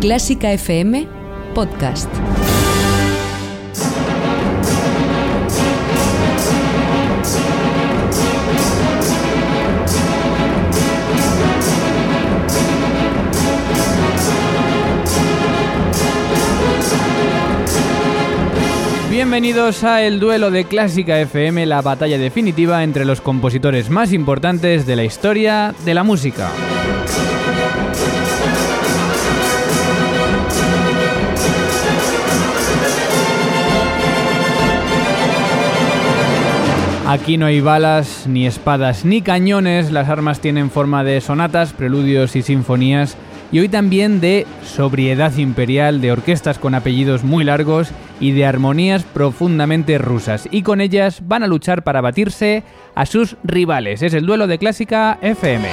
Clásica FM Podcast. Bienvenidos a el duelo de Clásica FM, la batalla definitiva entre los compositores más importantes de la historia de la música. Aquí no hay balas, ni espadas, ni cañones, las armas tienen forma de sonatas, preludios y sinfonías, y hoy también de sobriedad imperial, de orquestas con apellidos muy largos y de armonías profundamente rusas, y con ellas van a luchar para batirse a sus rivales. Es el duelo de Clásica FM.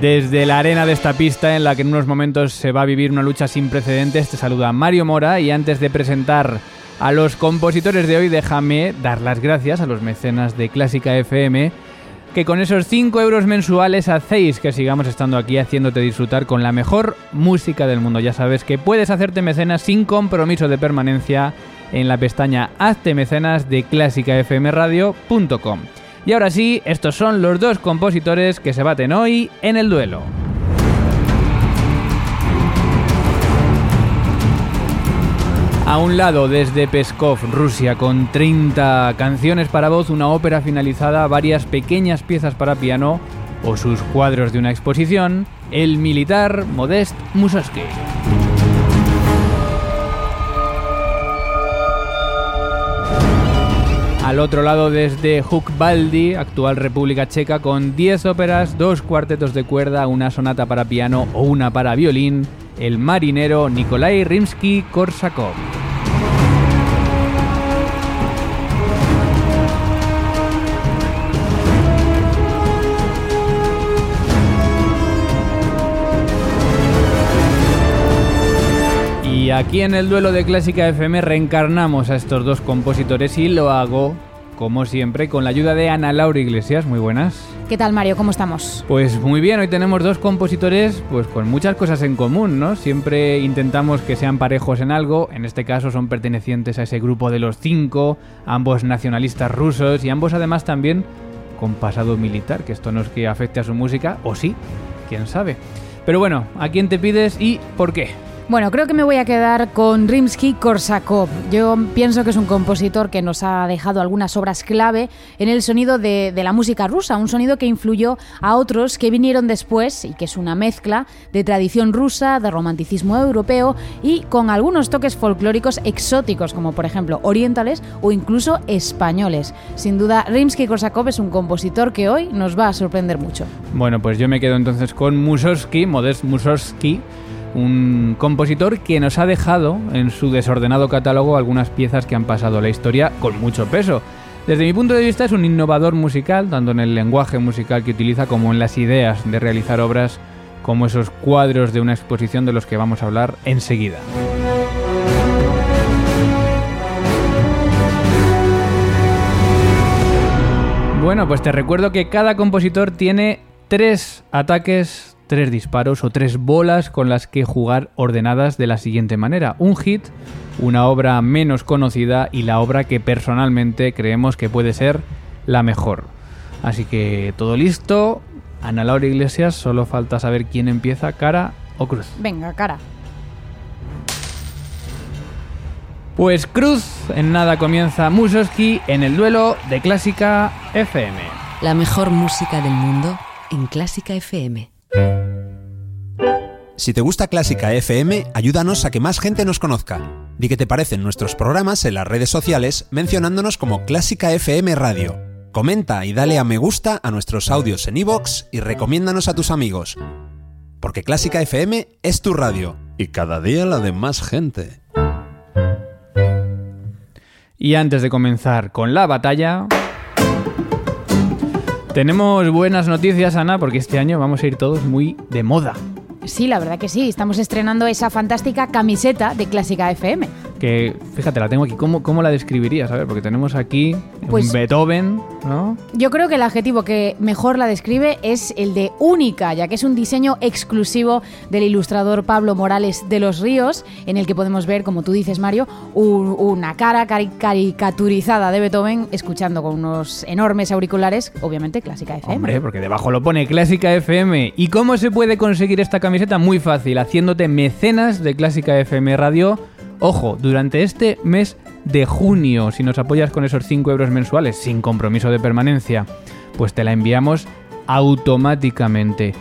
Desde la arena de esta pista en la que en unos momentos se va a vivir una lucha sin precedentes, te saluda Mario Mora y antes de presentar a los compositores de hoy déjame dar las gracias a los mecenas de Clásica FM que con esos 5 euros mensuales hacéis que sigamos estando aquí haciéndote disfrutar con la mejor música del mundo. Ya sabes que puedes hacerte mecenas sin compromiso de permanencia en la pestaña Hazte mecenas de clásicafmradio.com. Y ahora sí, estos son los dos compositores que se baten hoy en el duelo. A un lado, desde Peskov, Rusia, con 30 canciones para voz, una ópera finalizada, varias pequeñas piezas para piano o sus cuadros de una exposición, el militar Modest Mussorgsky. Al otro lado desde Hukbaldi, actual República Checa, con 10 óperas, dos cuartetos de cuerda, una sonata para piano o una para violín, el marinero Nikolai Rimsky-Korsakov. Aquí en el duelo de Clásica FM reencarnamos a estos dos compositores y lo hago, como siempre, con la ayuda de Ana Laura Iglesias. Muy buenas. ¿Qué tal, Mario? ¿Cómo estamos? Pues muy bien, hoy tenemos dos compositores pues con muchas cosas en común, ¿no? Siempre intentamos que sean parejos en algo, en este caso son pertenecientes a ese grupo de los cinco, ambos nacionalistas rusos y ambos además también con pasado militar, que esto no es que afecte a su música, o sí, quién sabe. Pero bueno, ¿a quién te pides y por qué? Bueno, creo que me voy a quedar con Rimsky-Korsakov. Yo pienso que es un compositor que nos ha dejado algunas obras clave en el sonido de, la música rusa, un sonido que influyó a otros que vinieron después y que es una mezcla de tradición rusa, de romanticismo europeo y con algunos toques folclóricos exóticos, como por ejemplo orientales o incluso españoles. Sin duda, Rimsky-Korsakov es un compositor que hoy nos va a sorprender mucho. Bueno, pues yo me quedo entonces con Mussorgsky, Modest Mussorgsky un compositor que nos ha dejado en su desordenado catálogo algunas piezas que han pasado la historia con mucho peso. Desde mi punto de vista es un innovador musical, tanto en el lenguaje musical que utiliza como en las ideas de realizar obras como esos cuadros de una exposición de los que vamos a hablar enseguida. Bueno, pues te recuerdo que cada compositor tiene tres ataques tres disparos o tres bolas con las que jugar ordenadas de la siguiente manera. Un hit, una obra menos conocida y la obra que personalmente creemos que puede ser la mejor. Así que todo listo. Ana Laura Iglesias, solo falta saber quién empieza, cara o cruz. Venga, cara. Pues cruz, en nada comienza Mussorgsky en el duelo de Clásica FM. La mejor música del mundo en Clásica FM. Si te gusta Clásica FM, ayúdanos a que más gente nos conozca. Di qué te parecen nuestros programas en las redes sociales mencionándonos como Clásica FM Radio. Comenta y dale a me gusta a nuestros audios en iVoox y recomiéndanos a tus amigos. Porque Clásica FM es tu radio. Y cada día la de más gente. Y antes de comenzar con la batalla... Tenemos buenas noticias, Ana, porque este año vamos a ir todos muy de moda. Sí, la verdad que sí. Estamos estrenando esa fantástica camiseta de Clásica FM. Que fíjate, la tengo aquí. ¿Cómo, cómo la describirías? A ver, porque tenemos aquí Pues- un Beethoven, ¿no? Yo creo que el adjetivo que mejor la describe es el de única, ya que es un diseño exclusivo del ilustrador Pablo Morales de los Ríos, en el que podemos ver, como tú dices, Mario, un- una cara cari- caricaturizada de Beethoven escuchando con unos enormes auriculares, obviamente clásica FM. Hombre, porque debajo lo pone Clásica FM. ¿Y cómo se puede conseguir esta camiseta? Muy fácil, haciéndote mecenas de Clásica FM Radio. Ojo, durante este mes de junio, si nos apoyas con esos 5 euros mensuales sin compromiso de permanencia, pues te la enviamos automáticamente.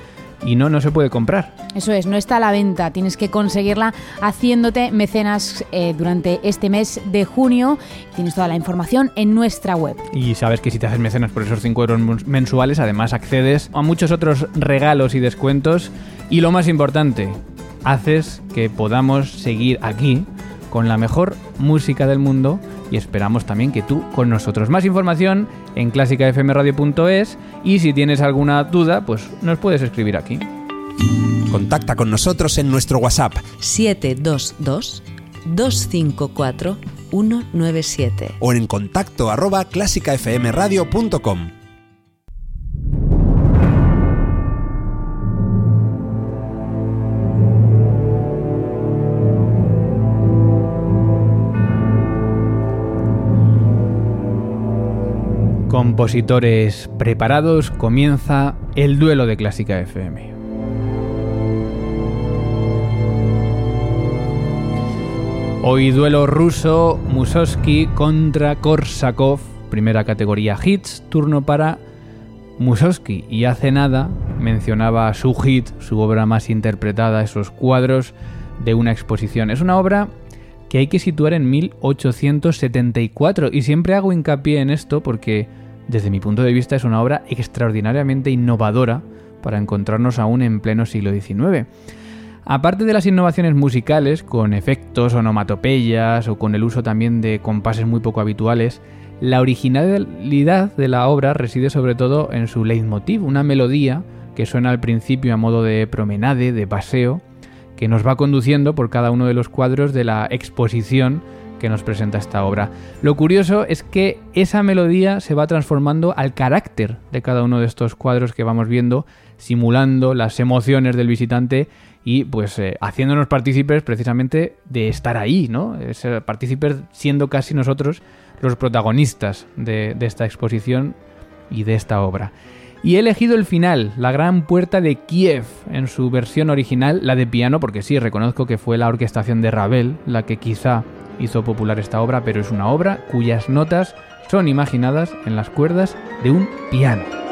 Y no, no se puede comprar. Eso es, no está a la venta, tienes que conseguirla haciéndote mecenas eh, durante este mes de junio. Tienes toda la información en nuestra web. Y sabes que si te haces mecenas por esos 5 euros mens- mensuales, además accedes a muchos otros regalos y descuentos. Y lo más importante, haces que podamos seguir aquí con la mejor música del mundo y esperamos también que tú con nosotros. Más información en clásicafmradio.es y si tienes alguna duda, pues nos puedes escribir aquí. Contacta con nosotros en nuestro WhatsApp 722 254 197. o en contacto arroba clásicafmradio.com. Compositores preparados, comienza el duelo de Clásica FM. Hoy duelo ruso, Mussorgsky contra Korsakov, primera categoría hits, turno para Mussorgsky. Y hace nada mencionaba su hit, su obra más interpretada, esos cuadros de una exposición. Es una obra que hay que situar en 1874 y siempre hago hincapié en esto porque desde mi punto de vista es una obra extraordinariamente innovadora para encontrarnos aún en pleno siglo XIX. Aparte de las innovaciones musicales, con efectos, onomatopeyas o con el uso también de compases muy poco habituales, la originalidad de la obra reside sobre todo en su leitmotiv, una melodía que suena al principio a modo de promenade, de paseo, que nos va conduciendo por cada uno de los cuadros de la exposición que nos presenta esta obra. Lo curioso es que esa melodía se va transformando al carácter de cada uno de estos cuadros que vamos viendo, simulando las emociones del visitante y pues eh, haciéndonos partícipes precisamente de estar ahí, ¿no? Ser partícipes siendo casi nosotros los protagonistas de, de esta exposición y de esta obra. Y he elegido el final, la gran puerta de Kiev, en su versión original, la de piano, porque sí, reconozco que fue la orquestación de Ravel la que quizá hizo popular esta obra, pero es una obra cuyas notas son imaginadas en las cuerdas de un piano.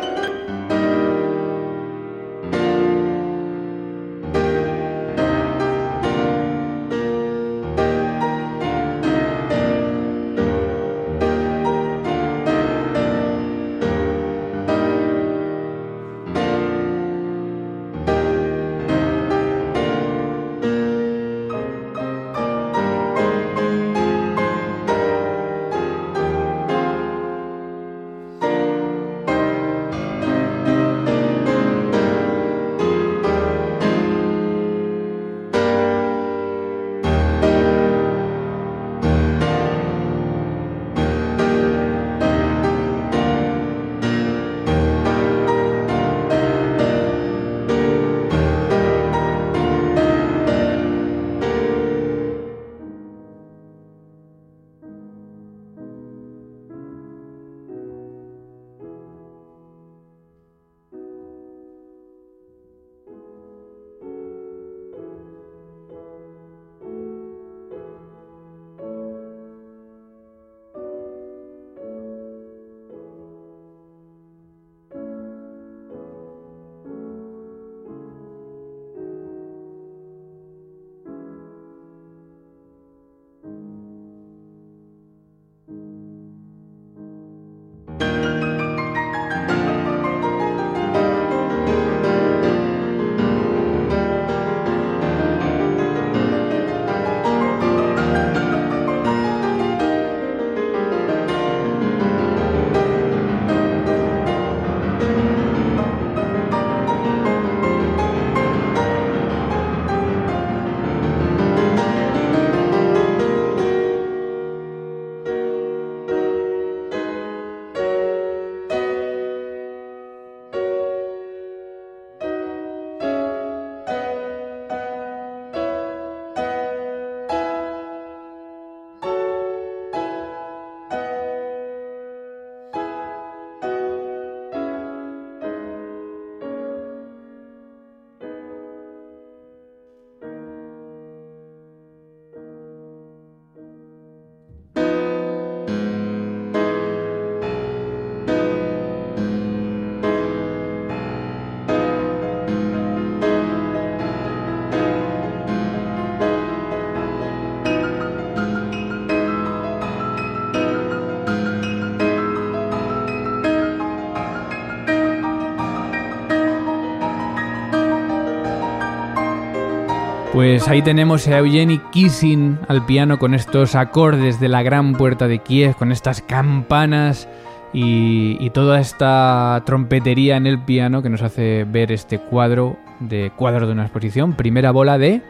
Pues ahí tenemos a Eugenie Kissing al piano con estos acordes de la gran puerta de Kiev, con estas campanas y, toda esta trompetería en el piano que nos hace ver este cuadro de cuadro de una exposición, primera bola de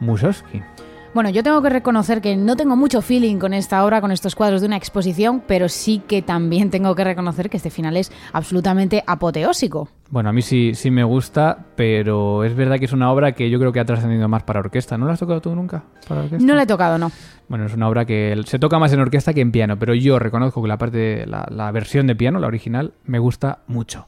Mussorgsky. Bueno, yo tengo que reconocer que no tengo mucho feeling con esta obra, con estos cuadros de una exposición, pero sí que también tengo que reconocer que este final es absolutamente apoteósico. Bueno, a mí sí, sí me gusta, pero es verdad que es una obra que yo creo que ha trascendido más para orquesta. ¿No la has tocado tú nunca para orquesta? No la he tocado, no. Bueno, es una obra que se toca más en orquesta que en piano, pero yo reconozco que la parte, la, la versión de piano, la original, me gusta mucho.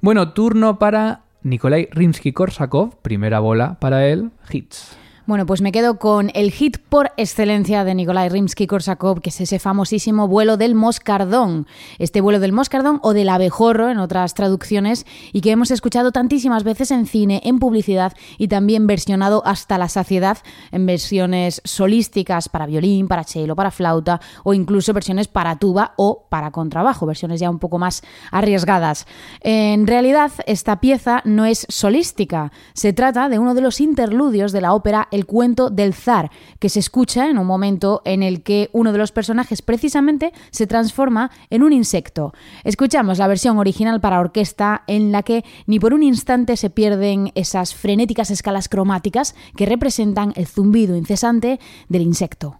Bueno, turno para Nikolai Rimsky-Korsakov, primera bola para él, hits. Bueno, pues me quedo con el hit por excelencia de Nikolai Rimsky-Korsakov, que es ese famosísimo vuelo del moscardón. Este vuelo del moscardón o del abejorro en otras traducciones y que hemos escuchado tantísimas veces en cine, en publicidad y también versionado hasta la saciedad en versiones solísticas para violín, para cello, para flauta o incluso versiones para tuba o para contrabajo, versiones ya un poco más arriesgadas. En realidad, esta pieza no es solística, se trata de uno de los interludios de la ópera el cuento del zar, que se escucha en un momento en el que uno de los personajes precisamente se transforma en un insecto. Escuchamos la versión original para orquesta en la que ni por un instante se pierden esas frenéticas escalas cromáticas que representan el zumbido incesante del insecto.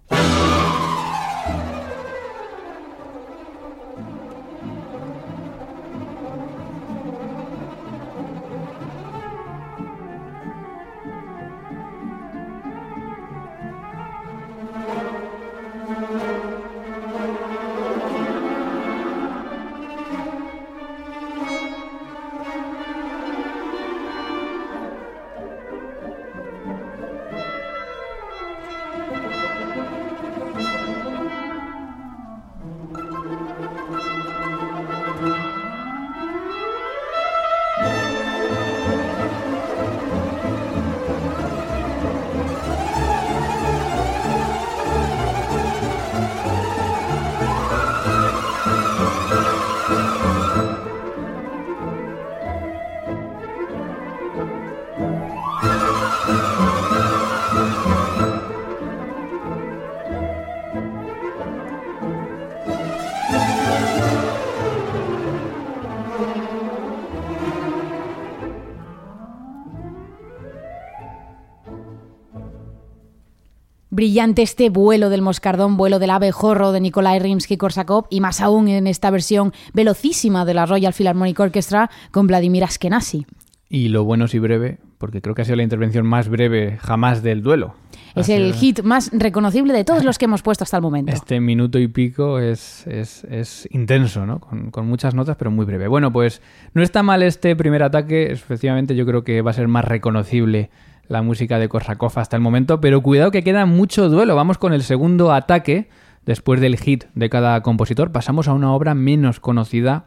Brillante este vuelo del moscardón, vuelo del abejorro de Nikolai Rimsky-Korsakov y más aún en esta versión velocísima de la Royal Philharmonic Orchestra con Vladimir Ashkenazy. Y lo bueno y breve, porque creo que ha sido la intervención más breve jamás del duelo. Es el hit más reconocible de todos los que hemos puesto hasta el momento. Este minuto y pico es, es, intenso, ¿no? Con, con, muchas notas, pero muy breve. Bueno, pues no está mal este primer ataque. Efectivamente, yo creo que va a ser más reconocible la música de Korsakov hasta el momento, pero cuidado que queda mucho duelo. Vamos con el segundo ataque. Después del hit de cada compositor, pasamos a una obra menos conocida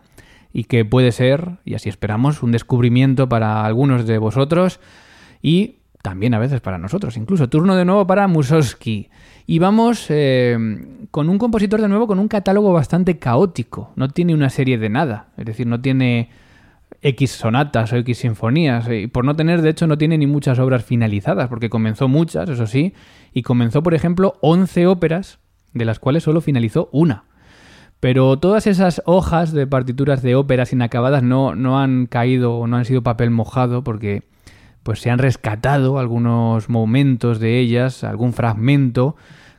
y que puede ser, y así esperamos, un descubrimiento para algunos de vosotros y también a veces para nosotros. Incluso turno de nuevo para Mussorgsky. Y vamos eh, con un compositor de nuevo con un catálogo bastante caótico. No tiene una serie de nada. Es decir, no tiene X sonatas o X sinfonías. Y por no tener, de hecho, no tiene ni muchas obras finalizadas, porque comenzó muchas, eso sí, y comenzó, por ejemplo, 11 óperas, de las cuales solo finalizó una. Pero todas esas hojas de partituras de óperas inacabadas no, no han caído o no han sido papel mojado porque pues se han rescatado algunos momentos de ellas, algún fragmento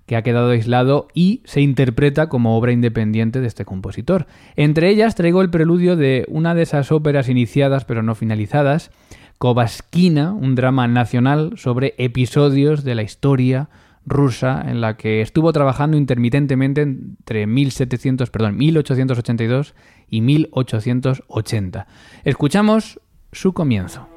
que ha quedado aislado y se interpreta como obra independiente de este compositor. Entre ellas traigo el preludio de una de esas óperas iniciadas pero no finalizadas, Kovaskina, un drama nacional sobre episodios de la historia rusa en la que estuvo trabajando intermitentemente entre 1700, perdón, 1882 y 1880. Escuchamos su comienzo.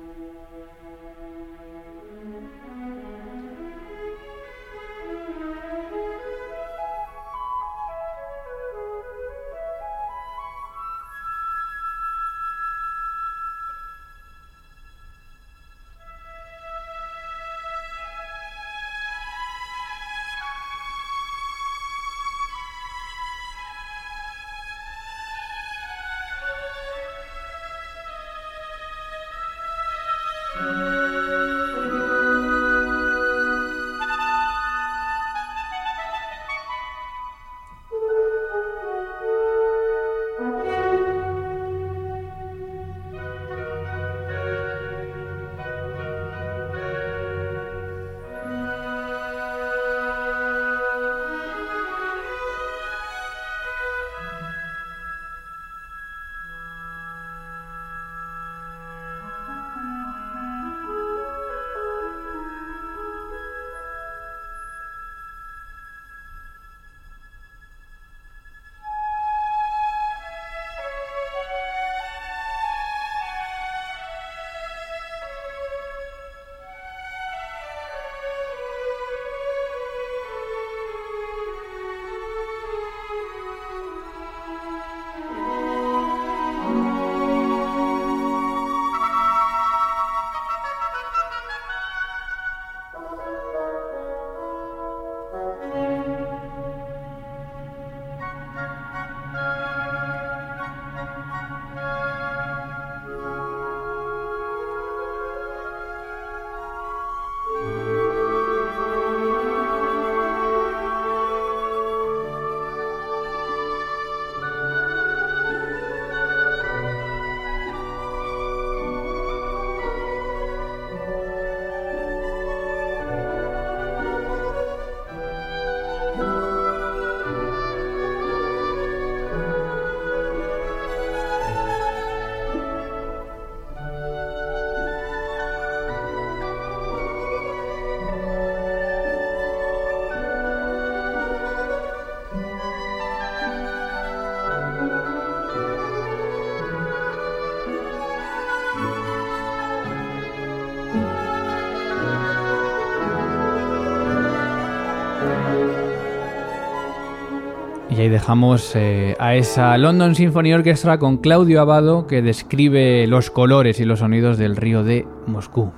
Ahí dejamos eh, a esa London Symphony Orchestra con Claudio Abado que describe los colores y los sonidos del río de Moscú.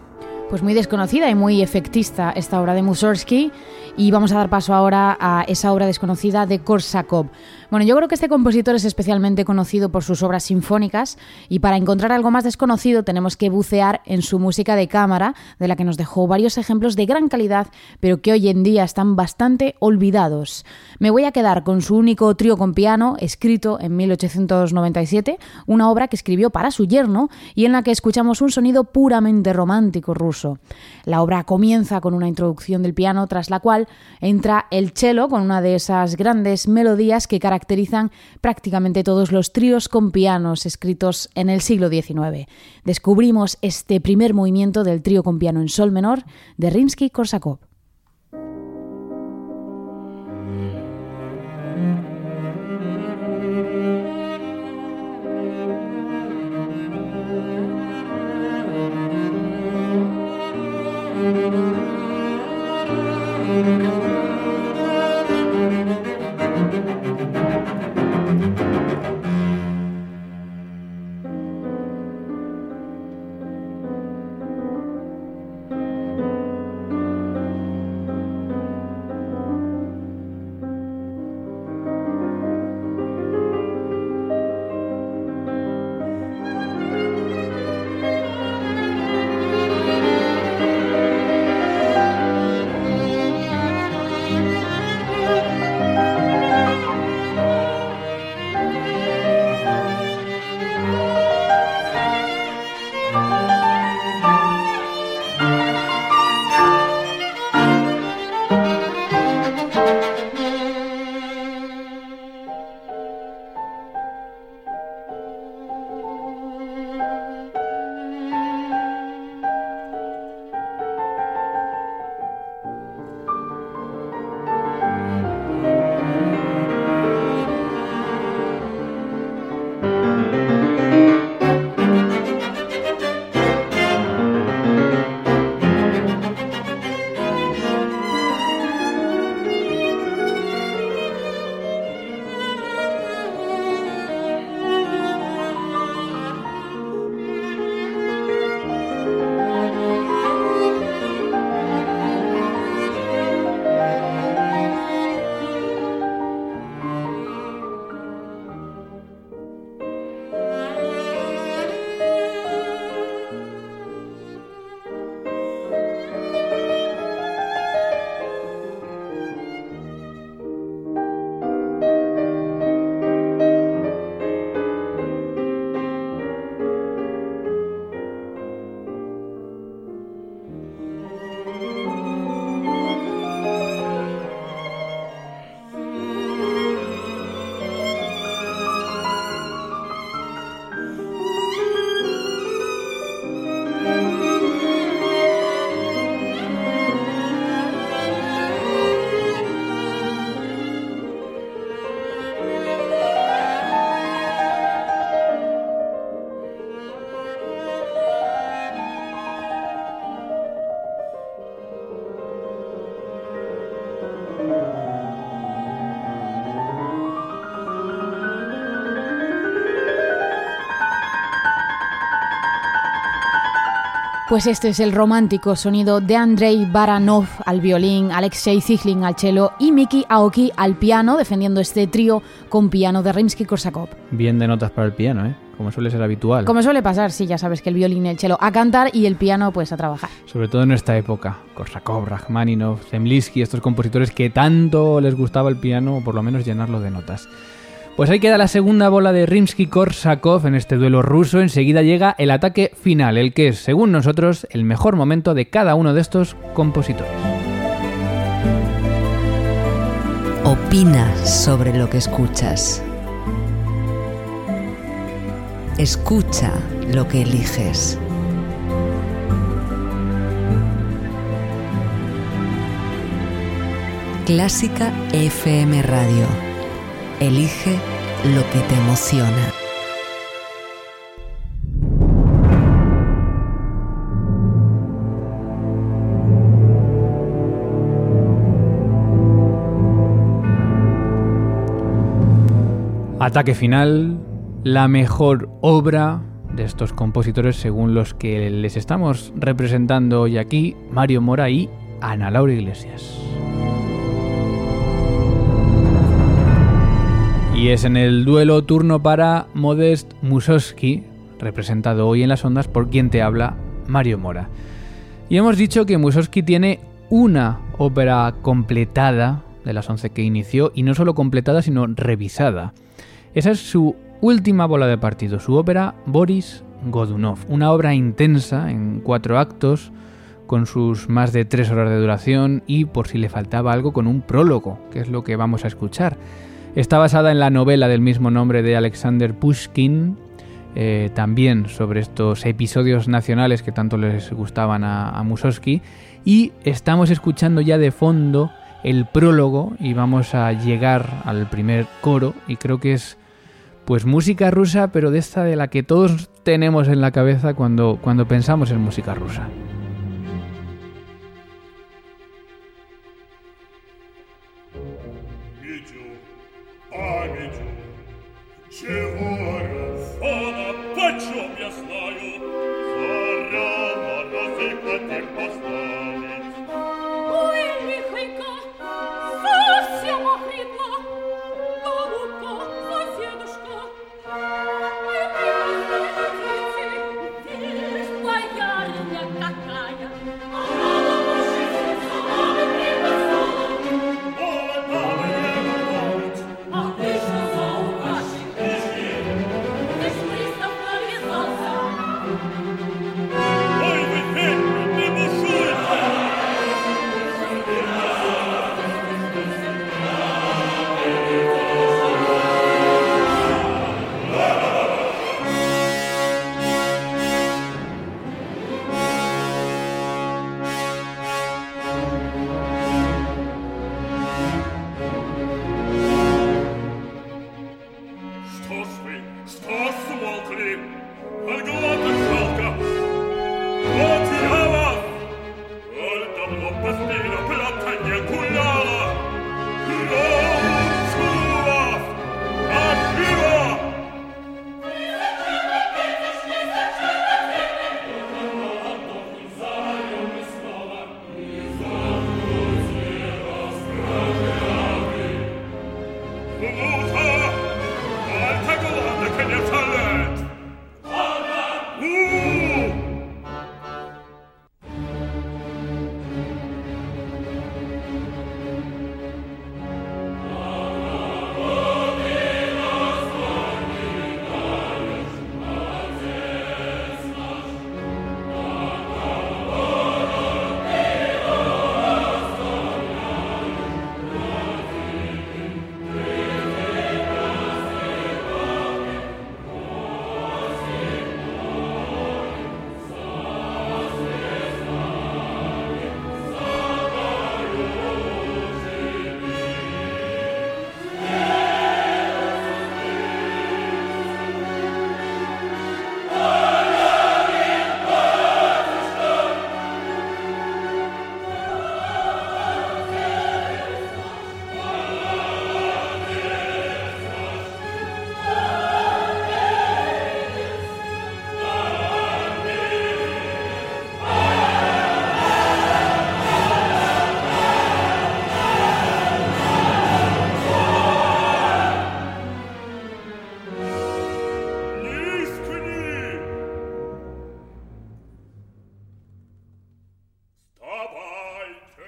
Pues muy desconocida y muy efectista esta obra de Mussorgsky y vamos a dar paso ahora a esa obra desconocida de Korsakov. Bueno, yo creo que este compositor es especialmente conocido por sus obras sinfónicas y para encontrar algo más desconocido tenemos que bucear en su música de cámara, de la que nos dejó varios ejemplos de gran calidad, pero que hoy en día están bastante olvidados. Me voy a quedar con su único trío con piano, escrito en 1897, una obra que escribió para su yerno y en la que escuchamos un sonido puramente romántico ruso. La obra comienza con una introducción del piano, tras la cual entra el cello con una de esas grandes melodías que caracterizan caracterizan prácticamente todos los tríos con pianos escritos en el siglo XIX. Descubrimos este primer movimiento del trío con piano en sol menor de Rimsky-Korsakov. Pues este es el romántico sonido de Andrei Baranov al violín, Alexei Ziglin al cello y Miki Aoki al piano, defendiendo este trío con piano de Rimsky-Korsakov. Bien de notas para el piano, ¿eh? Como suele ser habitual. Como suele pasar, sí, ya sabes que el violín y el cello a cantar y el piano pues a trabajar. Sobre todo en esta época, Korsakov, Rachmaninov, Zemlinsky, estos compositores que tanto les gustaba el piano, o por lo menos llenarlo de notas. Pues ahí queda la segunda bola de Rimsky-Korsakov en este duelo ruso. Enseguida llega el ataque final, el que es, según nosotros, el mejor momento de cada uno de estos compositores. Opina sobre lo que escuchas. Escucha lo que eliges. Clásica FM Radio Elige lo que te emociona. Ataque final, la mejor obra de estos compositores según los que les estamos representando hoy aquí, Mario Mora y Ana Laura Iglesias. Y es en el duelo turno para Modest Mussorgsky, representado hoy en las ondas por quien te habla, Mario Mora. Y hemos dicho que Mussorgsky tiene una ópera completada de las 11 que inició, y no solo completada, sino revisada. Esa es su última bola de partido, su ópera Boris Godunov, una obra intensa en cuatro actos, con sus más de tres horas de duración y, por si le faltaba algo, con un prólogo, que es lo que vamos a escuchar. Está basada en la novela del mismo nombre de Alexander Pushkin, eh, también sobre estos episodios nacionales que tanto les gustaban a, a. Y estamos escuchando ya de fondo el prólogo y vamos a llegar al primer coro y creo que es pues música rusa, pero de esta de la que todos tenemos en la cabeza cuando, cuando pensamos en música rusa. почем я знаю, царя монозыка ты поставить. l'uomo pastina platania culla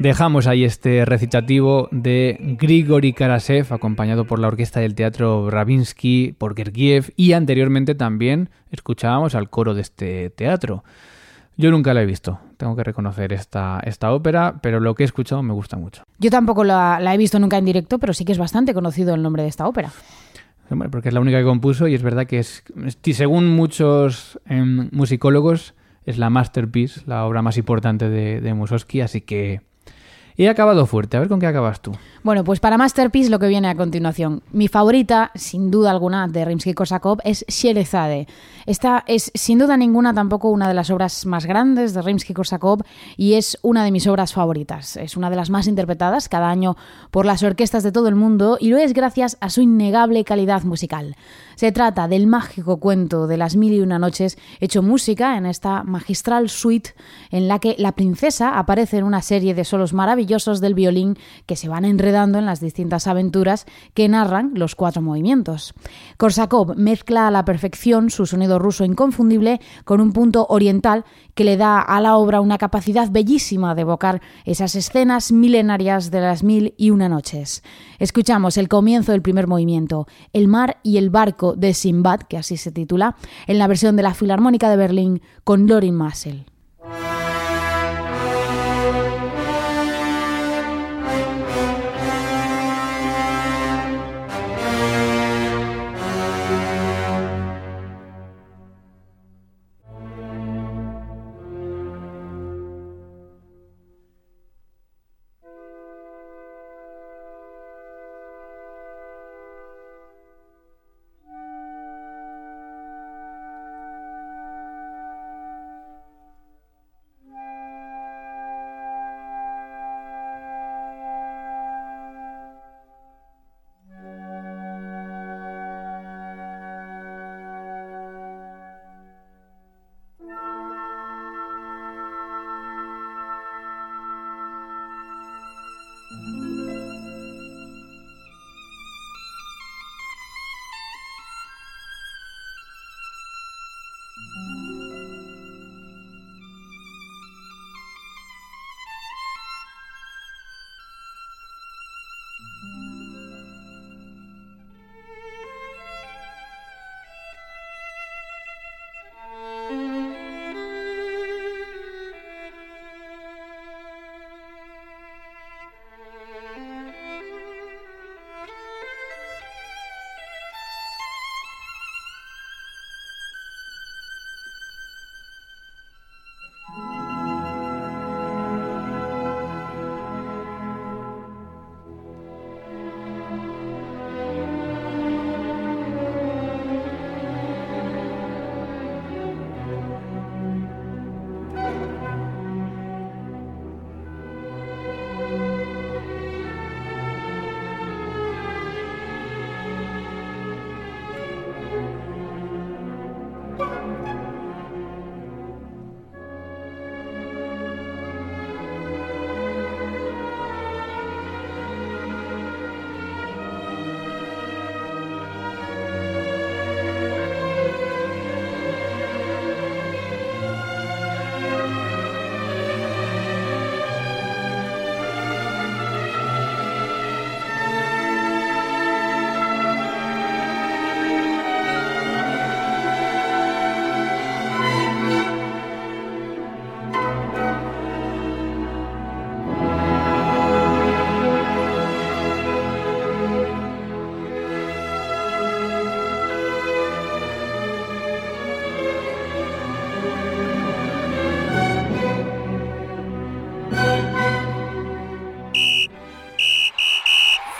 Dejamos ahí este recitativo de Grigory Karasev, acompañado por la orquesta del teatro Ravinsky, por Gergiev, y anteriormente también escuchábamos al coro de este teatro. Yo nunca la he visto, tengo que reconocer esta, esta ópera, pero lo que he escuchado me gusta mucho. Yo tampoco la, he visto nunca en directo, pero sí que es bastante conocido el nombre de esta ópera. porque es la única que compuso y es verdad que es, según muchos em, musicólogos, es la masterpiece, la obra más importante de, de Mussorgsky, así que He acabado fuerte, a ver con qué acabas tú. Bueno, pues para Masterpiece lo que viene a continuación. Mi favorita, sin duda alguna, de Rimsky-Korsakov es Sherezade. Esta es sin duda ninguna tampoco una de las obras más grandes de Rimsky-Korsakov y es una de mis obras favoritas. Es una de las más interpretadas cada año por las orquestas de todo el mundo y lo es gracias a su innegable calidad musical. Se trata del mágico cuento de las mil y una noches hecho música en esta magistral suite en la que la princesa aparece en una serie de solos maravillosos del violín que se van enredando en las distintas aventuras que narran los cuatro movimientos. Korsakov mezcla a la perfección su sonido ruso inconfundible con un punto oriental que le da a la obra una capacidad bellísima de evocar esas escenas milenarias de las mil y una noches. Escuchamos el comienzo del primer movimiento, El mar y el barco de Simbad, que así se titula, en la versión de la Filarmónica de Berlín con Lorin Massel.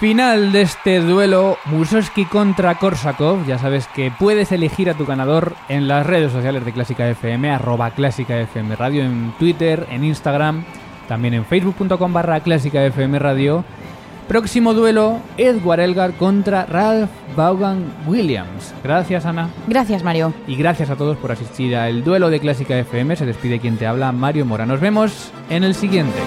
Final de este duelo Mussorgsky contra Korsakov. Ya sabes que puedes elegir a tu ganador en las redes sociales de Clásica FM, arroba Clásica FM Radio, en Twitter, en Instagram, también en facebook.com barra Clásica FM Radio. Próximo duelo, Edward Elgar contra Ralph Vaughan Williams. Gracias, Ana. Gracias, Mario. Y gracias a todos por asistir al duelo de Clásica FM. Se despide quien te habla, Mario Mora. Nos vemos en el siguiente.